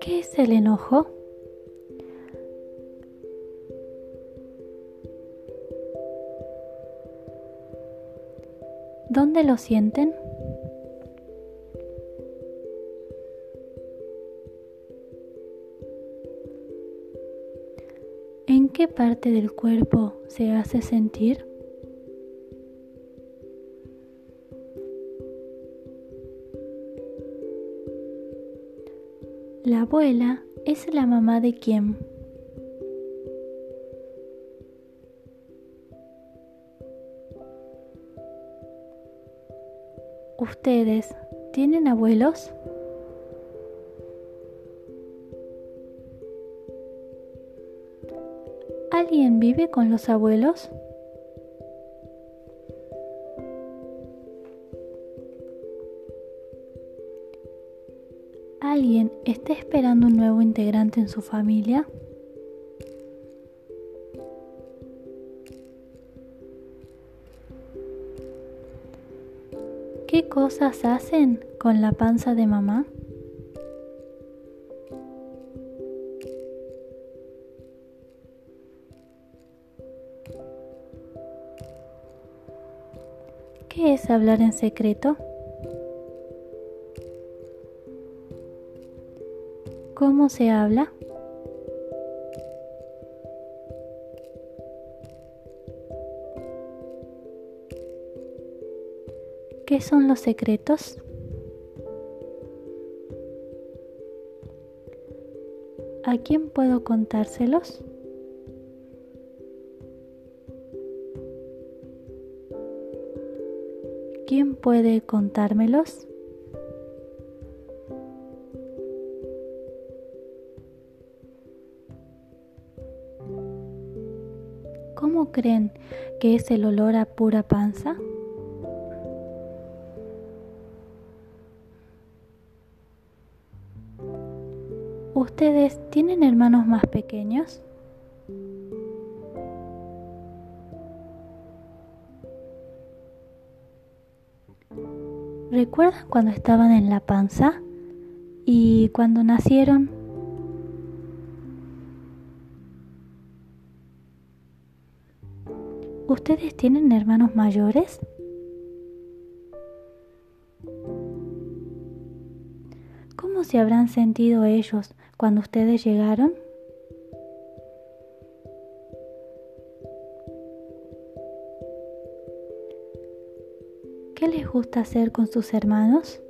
¿Qué es el enojo? ¿Dónde lo sienten? ¿En qué parte del cuerpo se hace sentir? La abuela es la mamá de quién? ¿Ustedes tienen abuelos? ¿Alguien vive con los abuelos? ¿Alguien está esperando un nuevo integrante en su familia? ¿Qué cosas hacen con la panza de mamá? ¿Qué es hablar en secreto? ¿Cómo se habla? ¿Qué son los secretos? ¿A quién puedo contárselos? ¿Quién puede contármelos? ¿Cómo creen que es el olor a pura panza? ¿Ustedes tienen hermanos más pequeños? ¿Recuerdan cuando estaban en la panza? ¿Y cuando nacieron? ¿Ustedes tienen hermanos mayores? ¿Cómo se habrán sentido ellos cuando ustedes llegaron? ¿Qué les gusta hacer con sus hermanos?